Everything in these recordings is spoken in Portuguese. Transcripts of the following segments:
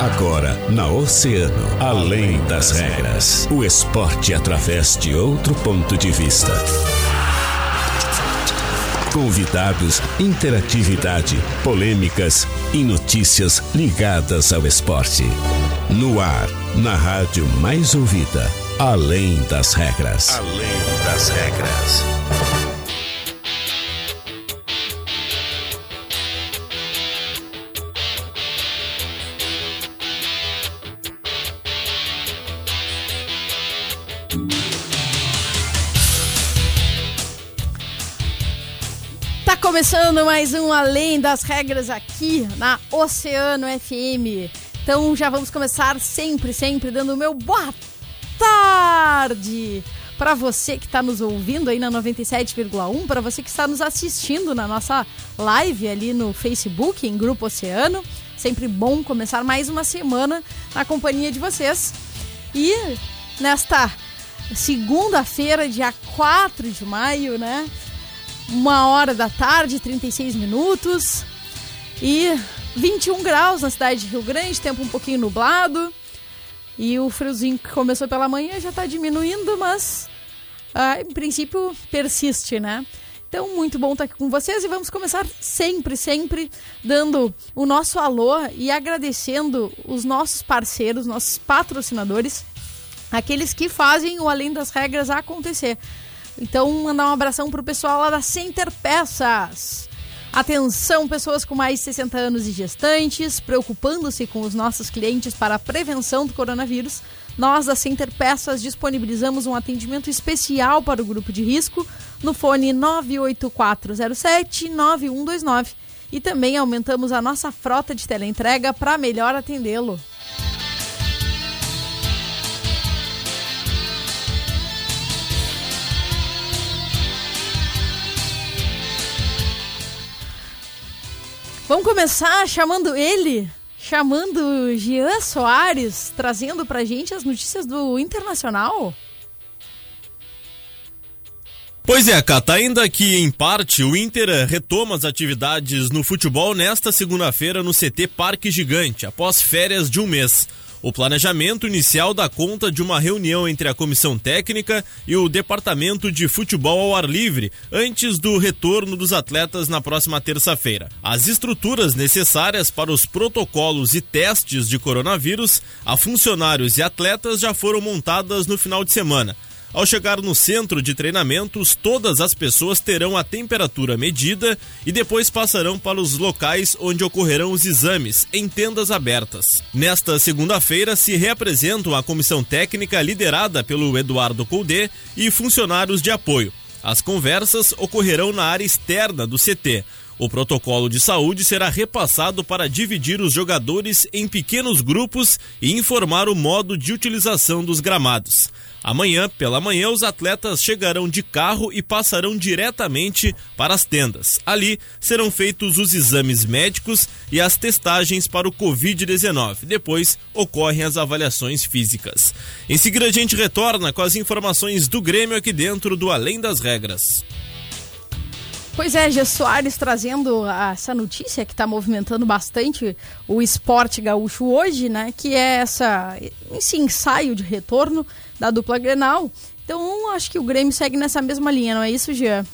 Agora, na Oceano, além das regras. O esporte através de outro ponto de vista. Convidados, interatividade, polêmicas e notícias ligadas ao esporte. No ar, na rádio mais ouvida, além das regras. Além das regras. Começando mais um Além das Regras aqui na Oceano FM. Então já vamos começar sempre, sempre dando o meu boa tarde para você que está nos ouvindo aí na 97,1, para você que está nos assistindo na nossa live ali no Facebook, em Grupo Oceano. Sempre bom começar mais uma semana na companhia de vocês. E nesta segunda-feira, dia 4 de maio, né? Uma hora da tarde, 36 minutos. E 21 graus na cidade de Rio Grande, tempo um pouquinho nublado. E o friozinho que começou pela manhã já está diminuindo, mas ah, em princípio persiste, né? Então, muito bom estar aqui com vocês e vamos começar sempre, sempre dando o nosso alô e agradecendo os nossos parceiros, nossos patrocinadores, aqueles que fazem o Além das Regras acontecer. Então, mandar um abração pro pessoal lá da Center Peças. Atenção, pessoas com mais de 60 anos e gestantes, preocupando-se com os nossos clientes para a prevenção do coronavírus. Nós da Center Peças disponibilizamos um atendimento especial para o grupo de risco no fone 98407-9129 e também aumentamos a nossa frota de teleentrega para melhor atendê-lo. Vamos começar chamando ele, chamando Jean Soares, trazendo pra gente as notícias do Internacional. Pois é, Cata, ainda que em parte o Inter retoma as atividades no futebol nesta segunda-feira no CT Parque Gigante, após férias de um mês. O planejamento inicial dá conta de uma reunião entre a comissão técnica e o departamento de futebol ao ar livre, antes do retorno dos atletas na próxima terça-feira. As estruturas necessárias para os protocolos e testes de coronavírus a funcionários e atletas já foram montadas no final de semana. Ao chegar no centro de treinamentos, todas as pessoas terão a temperatura medida e depois passarão para os locais onde ocorrerão os exames, em tendas abertas. Nesta segunda-feira se reapresentam a comissão técnica liderada pelo Eduardo Coudé e funcionários de apoio. As conversas ocorrerão na área externa do CT. O protocolo de saúde será repassado para dividir os jogadores em pequenos grupos e informar o modo de utilização dos gramados. Amanhã, pela manhã, os atletas chegarão de carro e passarão diretamente para as tendas. Ali serão feitos os exames médicos e as testagens para o Covid-19. Depois ocorrem as avaliações físicas. Em seguida, a gente retorna com as informações do Grêmio aqui dentro do Além das Regras. Pois é, Gê Soares trazendo essa notícia que está movimentando bastante o esporte gaúcho hoje, né? Que é essa, esse ensaio de retorno da dupla Grenal. Então, acho que o Grêmio segue nessa mesma linha, não é isso, Jean?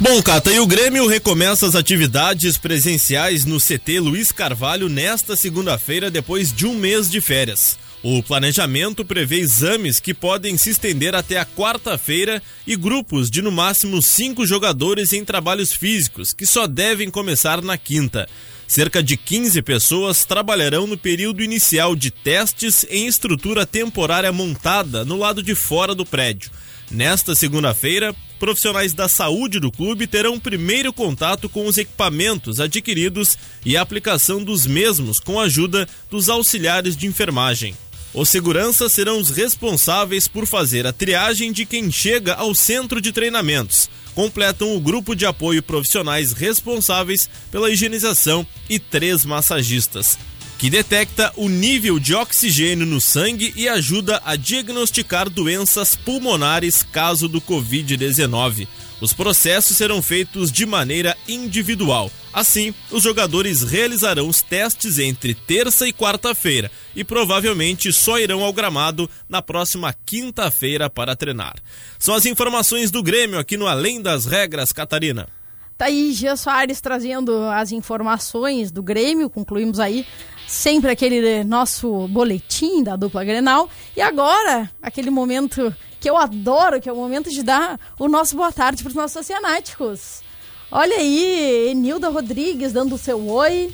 Bom, Cata, e o Grêmio recomeça as atividades presenciais no CT Luiz Carvalho nesta segunda-feira, depois de um mês de férias. O planejamento prevê exames que podem se estender até a quarta-feira e grupos de no máximo cinco jogadores em trabalhos físicos, que só devem começar na quinta. Cerca de 15 pessoas trabalharão no período inicial de testes em estrutura temporária montada no lado de fora do prédio. Nesta segunda-feira, profissionais da saúde do clube terão primeiro contato com os equipamentos adquiridos e a aplicação dos mesmos com a ajuda dos auxiliares de enfermagem. Os seguranças serão os responsáveis por fazer a triagem de quem chega ao centro de treinamentos. Completam o grupo de apoio profissionais responsáveis pela higienização e três massagistas. que detecta o nível de oxigênio no sangue e ajuda a diagnosticar doenças pulmonares caso do Covid-19. Os processos serão feitos de maneira individual. Assim, os jogadores realizarão os testes entre terça e quarta-feira e provavelmente só irão ao gramado na próxima quinta-feira para treinar. São as informações do Grêmio aqui no Além das Regras, Catarina. Tá aí Gia Soares trazendo as informações do Grêmio. Concluímos aí sempre aquele nosso boletim da dupla Grenal. E agora, aquele momento que eu adoro, que é o momento de dar o nosso boa tarde para os nossos oceanáticos. Olha aí, Enilda Rodrigues dando o seu oi.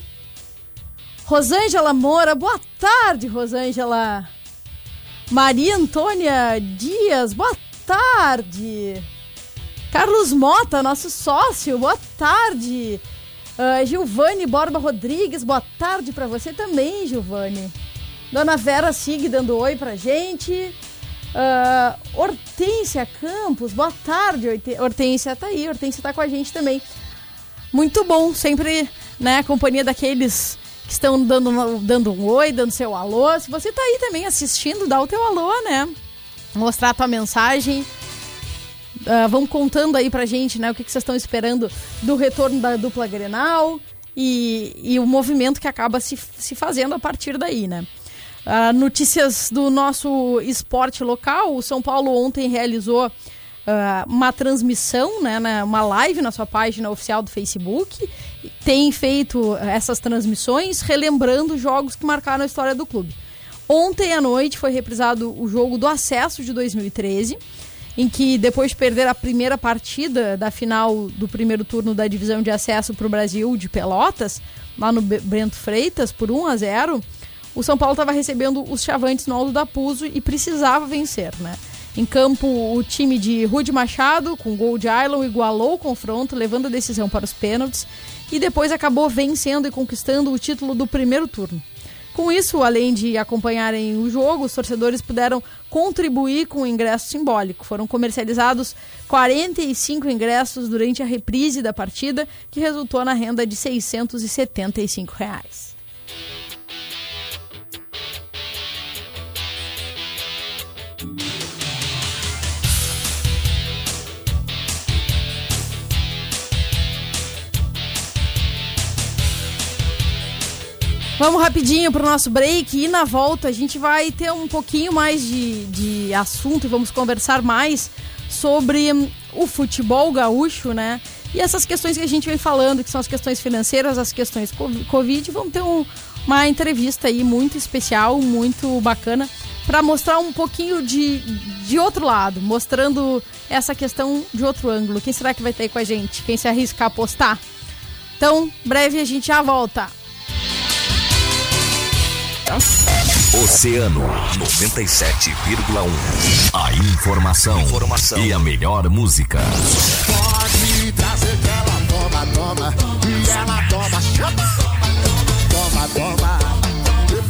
Rosângela Moura, boa tarde, Rosângela. Maria Antônia Dias, boa tarde. Carlos Mota, nosso sócio, boa tarde. Uh, Gilvane Borba Rodrigues, boa tarde para você também, Gilvane. Dona Vera Sig dando oi pra gente. Uh, Hortência Campos, boa tarde, Hortência. Tá aí, Hortência tá com a gente também. Muito bom, sempre, né, a companhia daqueles que estão dando, dando um oi, dando seu alô. Se você tá aí também assistindo, dá o teu alô, né? Mostrar a tua mensagem. Uh, vão contando aí pra gente, né, o que, que vocês estão esperando do retorno da dupla Grenal e, e o movimento que acaba se, se fazendo a partir daí, né. Uh, notícias do nosso esporte local, o São Paulo ontem realizou uh, uma transmissão, né, né, uma live na sua página oficial do Facebook, tem feito essas transmissões relembrando jogos que marcaram a história do clube. Ontem à noite foi reprisado o jogo do acesso de 2013, em que depois de perder a primeira partida da final do primeiro turno da divisão de acesso para o Brasil de Pelotas, lá no Bento Freitas, por 1 a 0 o São Paulo estava recebendo os chavantes no Aldo da Puso e precisava vencer, né? Em campo, o time de Rude Machado, com gol de Ailon, igualou o confronto, levando a decisão para os pênaltis, e depois acabou vencendo e conquistando o título do primeiro turno. Com isso, além de acompanharem o jogo, os torcedores puderam contribuir com o ingresso simbólico. Foram comercializados 45 ingressos durante a reprise da partida, que resultou na renda de 675 reais. Vamos rapidinho para o nosso break e na volta a gente vai ter um pouquinho mais de, de assunto e vamos conversar mais sobre o futebol gaúcho, né? E essas questões que a gente vem falando, que são as questões financeiras, as questões Covid, vamos ter um, uma entrevista aí muito especial, muito bacana, para mostrar um pouquinho de, de outro lado, mostrando essa questão de outro ângulo. Quem será que vai ter aí com a gente? Quem se arrisca a apostar? Então, breve a gente já volta. Oceano 97,1. A informação, informação, e a melhor música. Pode trazer que ela toma, toma. E ela toma, chama. Toma, toma.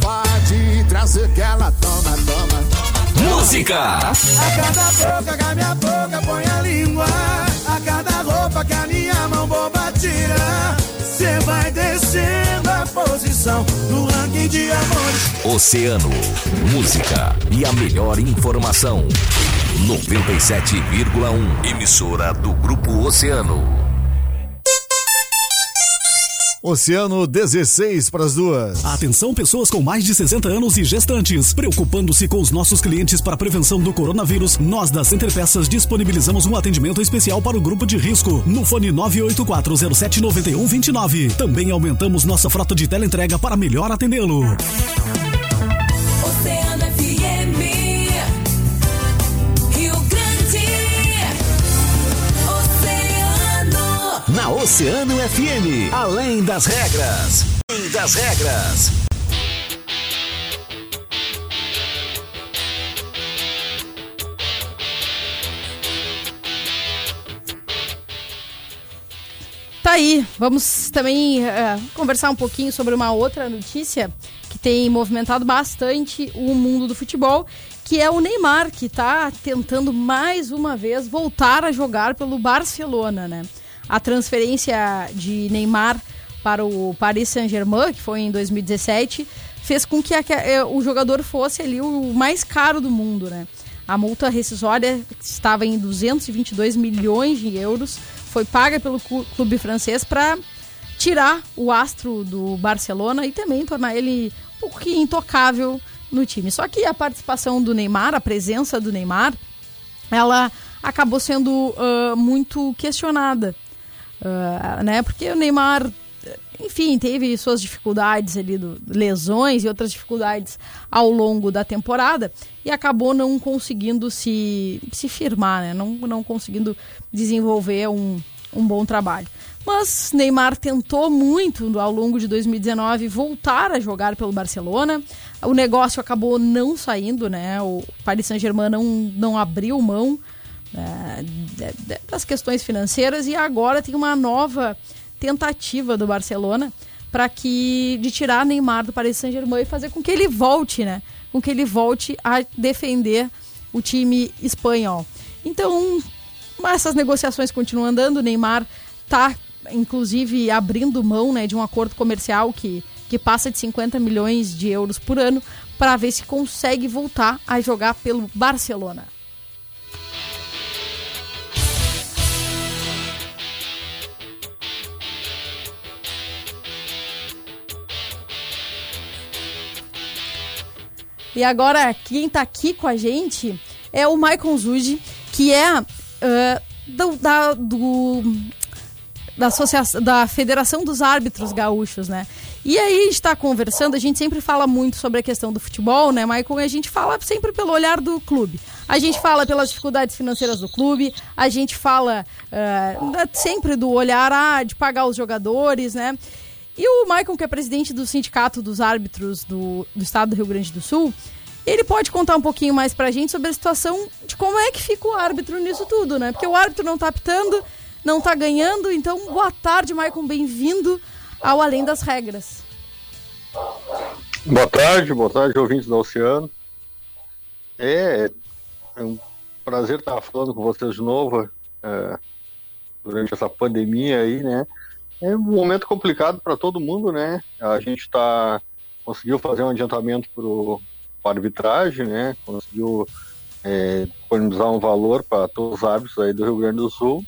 Pode trazer que ela toma, toma. Música! A cada boca que a minha boca põe a língua. A cada roupa que a minha mão boba tira. Cê vai descendo a posição no ranking de amores. Oceano, música e a melhor informação. 97,1. Emissora do Grupo Oceano. Oceano 16 para as duas. Atenção, pessoas com mais de 60 anos e gestantes. Preocupando-se com os nossos clientes para a prevenção do coronavírus, nós da Center Peças disponibilizamos um atendimento especial para o grupo de risco no fone 984079129. Também aumentamos nossa frota de teleentrega para melhor atendê-lo. Oceano. FM, além das regras. Além das regras. Tá aí, vamos também eh, conversar um pouquinho sobre uma outra notícia que tem movimentado bastante o mundo do futebol, que é o Neymar, que está tentando mais uma vez voltar a jogar pelo Barcelona, né? A transferência de Neymar para o Paris Saint-Germain, que foi em 2017, fez com que a- eh, o jogador fosse ali o mais caro do mundo, né? A multa rescisória estava em 222 milhões de euros, foi paga pelo clube francês para tirar o astro do Barcelona e também tornar ele um pouco intocável no time. Só que a participação do Neymar, a presença do Neymar, ela acabou sendo ah, muito questionada, Ah, né? Porque o Neymar, enfim, teve suas dificuldades ali, do, lesões e outras dificuldades ao longo da temporada e acabou não conseguindo se, se firmar, né? Não, não conseguindo desenvolver um, um bom trabalho. Mas Neymar tentou muito ao longo de 2019 voltar a jogar pelo Barcelona. O negócio acabou não saindo, né? O Paris Saint-Germain não, não abriu mão né, de- de- das questões financeiras e agora tem uma nova tentativa do Barcelona para que de tirar Neymar do Paris Saint-Germain e fazer com que ele volte, né? Com que ele volte a defender o time espanhol. Então, essas negociações continuam andando. O Neymar está, inclusive, abrindo mão né, de um acordo comercial que, que passa de 50 milhões de euros por ano para ver se consegue voltar a jogar pelo Barcelona. E agora, quem tá aqui com a gente é o Michael Zuji, que é ah, do, da, do- da, associação, da Federação dos Árbitros Gaúchos, né? E aí a gente tá conversando, a gente sempre fala muito sobre a questão do futebol, né, Michael? E a gente fala sempre pelo olhar do clube. A gente fala pelas dificuldades financeiras do clube, a gente fala ah, sempre do olhar ah, de pagar os jogadores, né? E o Michael, que é presidente do Sindicato dos Árbitros do, do Estado do Rio Grande do Sul, ele pode contar um pouquinho mais pra gente sobre a situação de como é que fica o árbitro nisso tudo, né? Porque o árbitro não tá apitando, não tá ganhando. Então, boa tarde, Michael, bem-vindo ao Além das Regras. Boa tarde, boa tarde, ouvintes do Oceano. É, é um prazer estar falando com vocês de novo é, durante essa pandemia aí, né? É um momento complicado para todo mundo, né? A gente tá conseguiu fazer um adiantamento para arbitragem, né? Conseguiu é, disponibilizar um valor para todos os árbitros aí do Rio Grande do Sul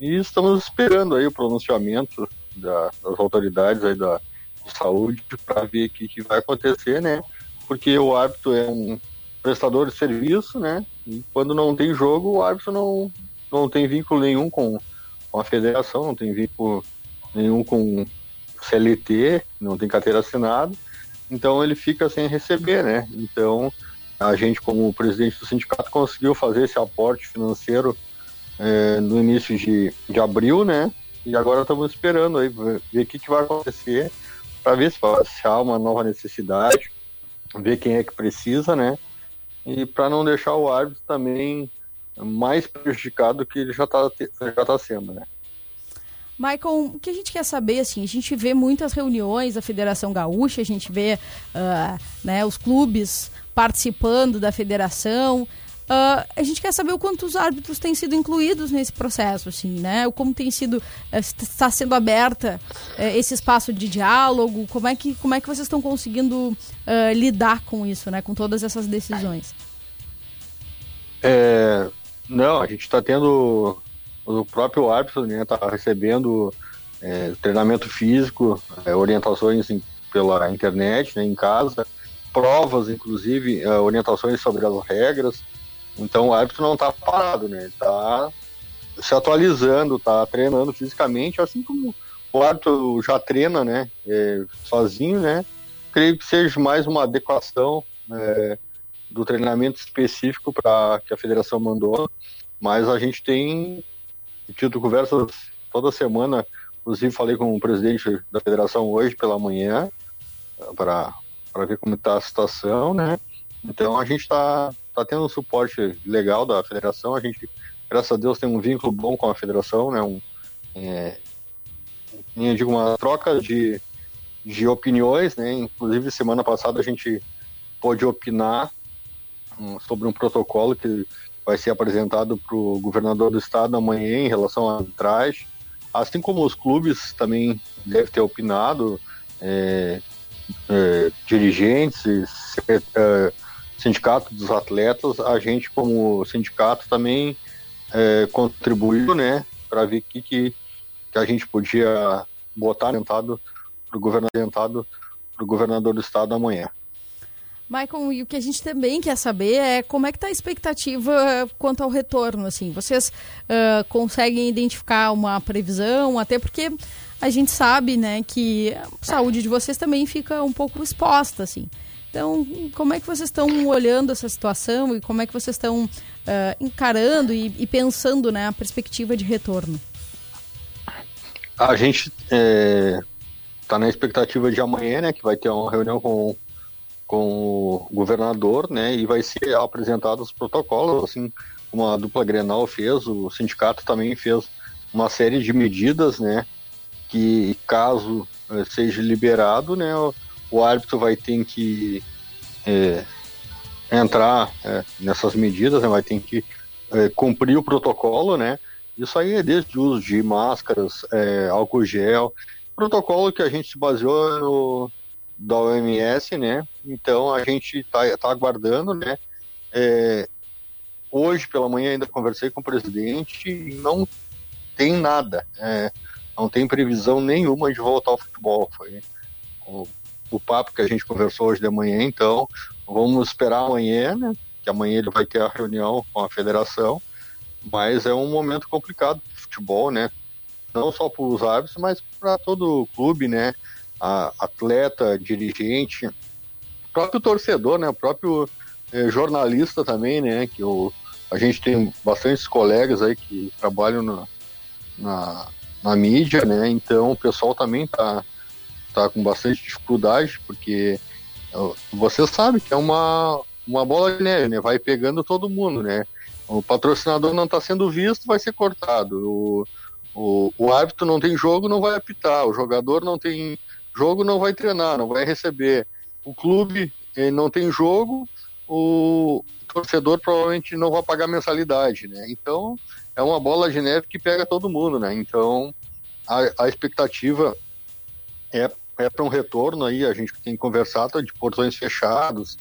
e estamos esperando aí o pronunciamento da- das autoridades aí da de saúde para ver o que, que vai acontecer, né? Porque o árbitro é um prestador de serviço, né? E quando não tem jogo, o árbitro não, não tem vínculo nenhum com, com a federação, não tem vínculo nenhum com CLT, não tem carteira assinada, então ele fica sem receber, né? Então a gente, como presidente do sindicato, conseguiu fazer esse aporte financeiro eh, no início de, de abril, né? E agora estamos esperando aí ver o que, que vai acontecer para ver se, se há uma nova necessidade, ver quem é que precisa, né? E para não deixar o árbitro também mais prejudicado do que ele já está já tá sendo, né? Michael, o que a gente quer saber, assim, a gente vê muitas reuniões da Federação Gaúcha, a gente vê ah, né, os clubes participando da federação. Ah, a gente quer saber o quanto os árbitros têm sido incluídos nesse processo, assim, né? Como tem sido, eh, está sendo aberta eh, esse espaço de diálogo, como é que, como é que vocês estão conseguindo ah, lidar com isso, né? Com todas essas decisões. É, não, a gente está tendo o próprio árbitro, né, tá recebendo é, treinamento físico, é, orientações em- pela internet, né, em casa, provas, inclusive, é, orientações sobre as regras. Então o árbitro não está parado, né, está se atualizando, está treinando fisicamente, assim como o árbitro já treina, né, é, sozinho, né. Creio que seja mais uma adequação é, do treinamento específico para que a federação mandou, mas a gente tem tido conversas toda semana, inclusive falei com o presidente da federação hoje pela manhã para ver como está a situação, né? Então a gente está tá tendo um suporte legal da federação, a gente graças a Deus tem um vínculo bom com a federação, né? Um, é, eu digo uma troca de, de opiniões, né? Inclusive semana passada a gente pôde opinar hum, sobre um protocolo que vai ser apresentado para o governador do estado amanhã em relação à arbitragem, assim como os clubes também devem ter opinado, é, eh, dirigentes, eh, sindicato dos atletas, a gente como sindicato também eh, contribuiu, né, para ver o que, que, que a gente podia botar para o governador, governador do estado amanhã. Maicon, e o que a gente também quer saber é como é que está a expectativa quanto ao retorno, assim. Vocês ah, conseguem identificar uma previsão, até porque a gente sabe, né, que a saúde de vocês também fica um pouco exposta, assim. Então, como é que vocês estão olhando essa situação e como é que vocês estão ah, encarando e, e pensando, né, a perspectiva de retorno? A gente está na expectativa de amanhã, né, que vai ter uma reunião com, com o governador, né, e vai ser apresentado os protocolos, assim como a dupla Grenal fez, o sindicato também fez uma série de medidas, né, que caso eh, seja liberado, né, o, árbitro vai ter que eh, entrar eh, nessas medidas, né, vai ter que eh, cumprir o protocolo, né, isso aí é desde o uso de máscaras, é, álcool gel, protocolo que a gente se baseou no da OMS, né? Então a gente está tá aguardando, né? É, hoje pela manhã ainda conversei com o presidente e não tem nada, é, não tem previsão nenhuma de voltar ao futebol. Foi o, o papo que a gente conversou hoje de manhã, então vamos esperar amanhã, né? Que amanhã ele vai ter a reunião com a federação mas é um momento complicado do futebol, né? Não só para os árbitros, mas para todo o clube, né? A, atleta, dirigente, próprio torcedor, né? O próprio eh, jornalista também, né? Que o, a gente tem bastantes colegas aí que trabalham na, na, na mídia, né? Então o pessoal também tá, tá com bastante dificuldade, porque você sabe que é uma, uma bola de neve, né? Vai pegando todo mundo, né? O patrocinador não está sendo visto, vai ser cortado. O, o, o árbitro não tem jogo, não vai apitar. O jogador não tem jogo, não vai treinar, não vai receber. O clube não tem jogo, o torcedor provavelmente não vai pagar mensalidade, né? Então é uma bola de neve que pega todo mundo, né? Então a, a expectativa é, é para um retorno aí. A gente tem conversado de portões fechados,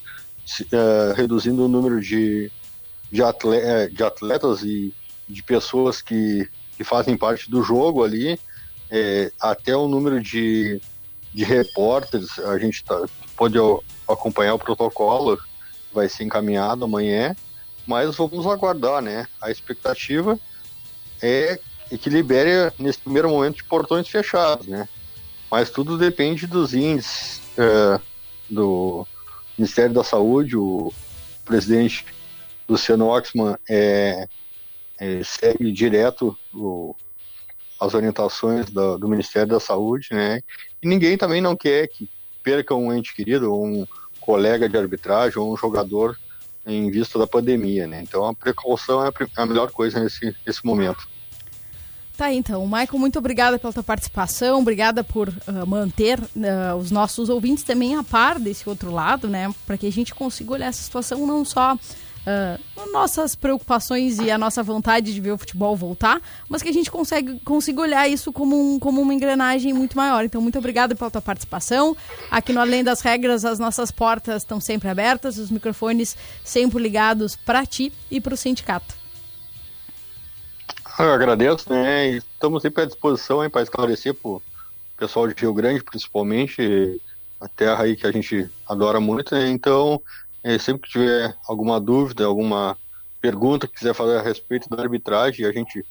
se, eh, reduzindo o número de de, atle eh, de atletas e de pessoas que, que fazem parte do jogo ali, é, até o número de, de repórteres, a gente tá, pode acompanhar o protocolo, vai ser encaminhado amanhã, mas vamos aguardar, né? A expectativa é que libere nesse primeiro momento de portões fechados, né? Mas tudo depende dos índices é, do Ministério da Saúde, o presidente Luciano Oxman é, é, segue direto o, as orientações do, do, Ministério da Saúde, né? E ninguém também não quer que perca um ente querido, um colega de arbitragem, ou um jogador em vista da pandemia, né? Então a precaução é a melhor coisa nesse, nesse momento. Tá, então. Michael, muito obrigada pela tua participação, obrigada por uh, manter uh, os nossos ouvintes também a par desse outro lado, né? Para que a gente consiga olhar essa situação não só uh, nossas preocupações e a nossa vontade de ver o futebol voltar, mas que a gente consegue, consiga olhar isso como, um, como uma engrenagem muito maior. Então, muito obrigada pela tua participação. Aqui no Além das Regras, as nossas portas estão sempre abertas, os microfones sempre ligados para ti e para o sindicato. Eu agradeço, né? Estamos sempre à disposição para esclarecer para o pessoal de Rio Grande, principalmente, a terra aí que a gente adora muito, né? Então, é, sempre que tiver alguma dúvida, alguma pergunta que quiser fazer a respeito da arbitragem, a gente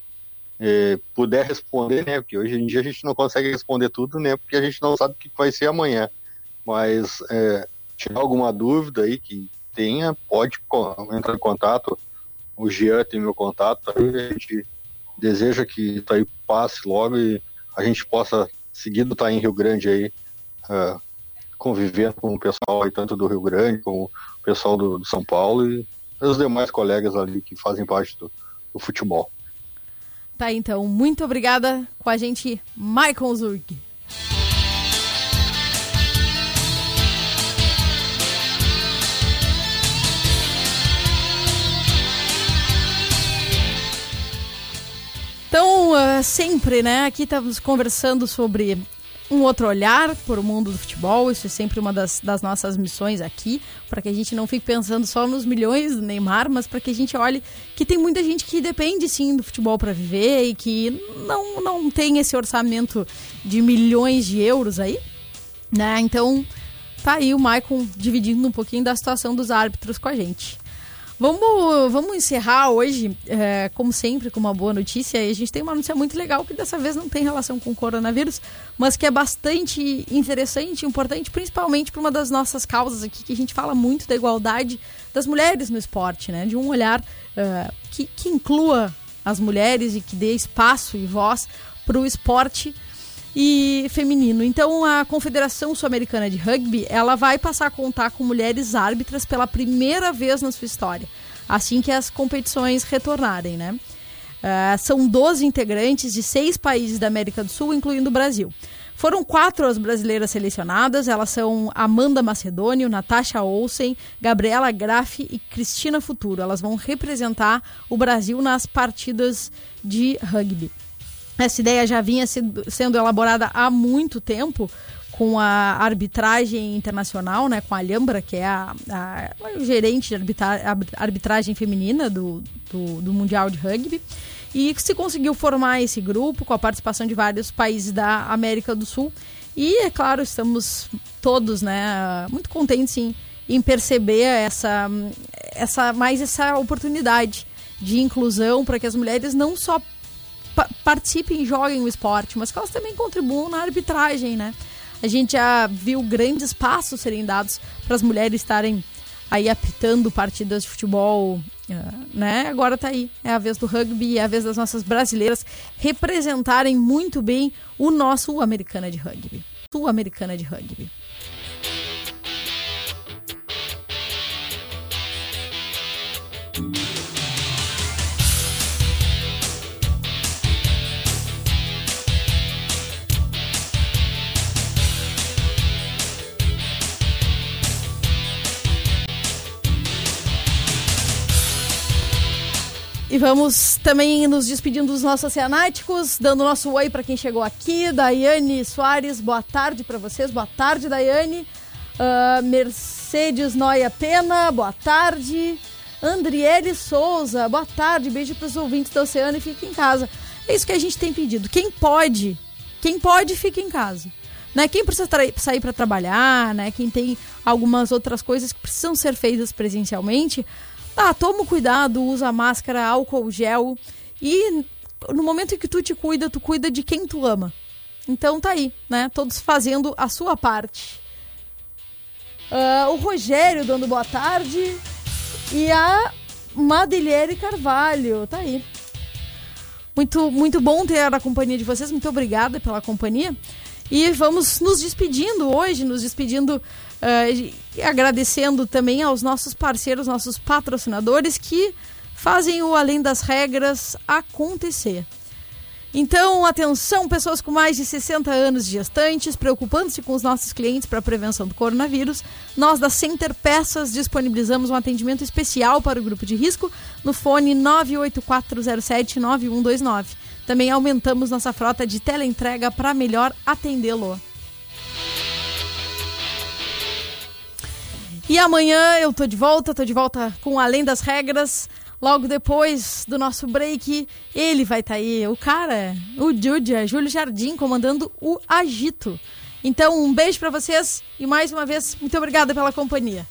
é, puder responder, né? Porque hoje em dia a gente não consegue responder tudo, né? Porque a gente não sabe o que vai ser amanhã. Mas é, tiver alguma dúvida aí que tenha, pode entrar em contato. O Jean tem meu contato, aí a gente deseja que isso aí passe logo e a gente possa seguido estar em Rio Grande aí uh, convivendo com o pessoal aí, tanto do Rio Grande como o pessoal do, do São Paulo e os demais colegas ali que fazem parte do, do futebol. Tá, então, muito obrigada com a gente, Michael Zurg. Então, uh, sempre, né? Aqui estamos conversando sobre um outro olhar para o mundo do futebol. Isso é sempre uma das, das nossas missões aqui, para que a gente não fique pensando só nos milhões do Neymar, mas para que a gente olhe que tem muita gente que depende sim do futebol para viver e que não, não tem esse orçamento de milhões de euros aí, né? Então, tá aí o Maicon dividindo um pouquinho da situação dos árbitros com a gente. Vamos, vamos encerrar hoje, é, como sempre, com uma boa notícia. E a gente tem uma notícia muito legal que dessa vez não tem relação com o coronavírus, mas que é bastante interessante importante, principalmente para uma das nossas causas aqui, que a gente fala muito da igualdade das mulheres no esporte, né? De um olhar é, que, que inclua as mulheres e que dê espaço e voz para o esporte e feminino. Então, a Confederação Sul-Americana de Rugby, ela vai passar a contar com mulheres árbitras pela primeira vez na sua história, assim que as competições retornarem, né? Uh, são 12 integrantes de seis países da América do Sul, incluindo o Brasil. Foram quatro as brasileiras selecionadas, elas são Amanda Macedônio, Natasha Olsen, Gabriela Graff e Cristina Futuro. Elas vão representar o Brasil nas partidas de rugby. Essa ideia já vinha sendo elaborada há muito tempo com a arbitragem internacional, né, com a Alhambra, que é a, a, a gerente de arbitra, arbitragem feminina do, do, do, Mundial de Rugby. E se conseguiu formar esse grupo com a participação de vários países da América do Sul. E, é claro, estamos todos né, muito contentes em, em perceber essa, essa, mais essa oportunidade de inclusão para que as mulheres não só participem joguem o esporte, mas que elas também contribuam na arbitragem, né? A gente já viu grandes passos serem dados para as mulheres estarem aí apitando partidas de futebol, né? Agora tá aí, é a vez do rugby, é a vez das nossas brasileiras representarem muito bem o nosso Americana de Rugby. Sul-Americana de Rugby. E vamos também nos despedindo dos nossos oceanáticos, dando nosso oi para quem chegou aqui. Daiane Soares, boa tarde para vocês. Boa tarde, Daiane. Uh, Mercedes Noia Pena, boa tarde. Andriele Souza, boa tarde. Beijo para os ouvintes do Oceano e fique em casa. É isso que a gente tem pedido. Quem pode, quem pode, fica em casa. Né? Quem precisa sair para trabalhar, né? quem tem algumas outras coisas que precisam ser feitas presencialmente, ah, toma cuidado, usa máscara, álcool gel e no momento em que tu te cuida, tu cuida de quem tu ama. Então tá aí, né? Todos fazendo a sua parte. Uh, o Rogério dando boa tarde e a Madeliere Carvalho, tá aí. Muito, muito bom ter a companhia de vocês, muito obrigada pela companhia. E vamos nos despedindo hoje, nos despedindo Uh, agradecendo também aos nossos parceiros, nossos patrocinadores que fazem o Além das Regras acontecer. Então, atenção, pessoas com mais de 60 anos de gestantes, preocupando-se com os nossos clientes para a prevenção do coronavírus, nós da Center Peças disponibilizamos um atendimento especial para o grupo de risco no fone 984079129. Também aumentamos nossa frota de teleentrega para melhor atendê-lo. E amanhã eu tô de volta, tô de volta com Além das Regras. Logo depois do nosso break, ele vai estar tá aí, o cara, o Júlia, Júlio Jardim, comandando o Agito. Então, um beijo para vocês e mais uma vez, muito obrigada pela companhia.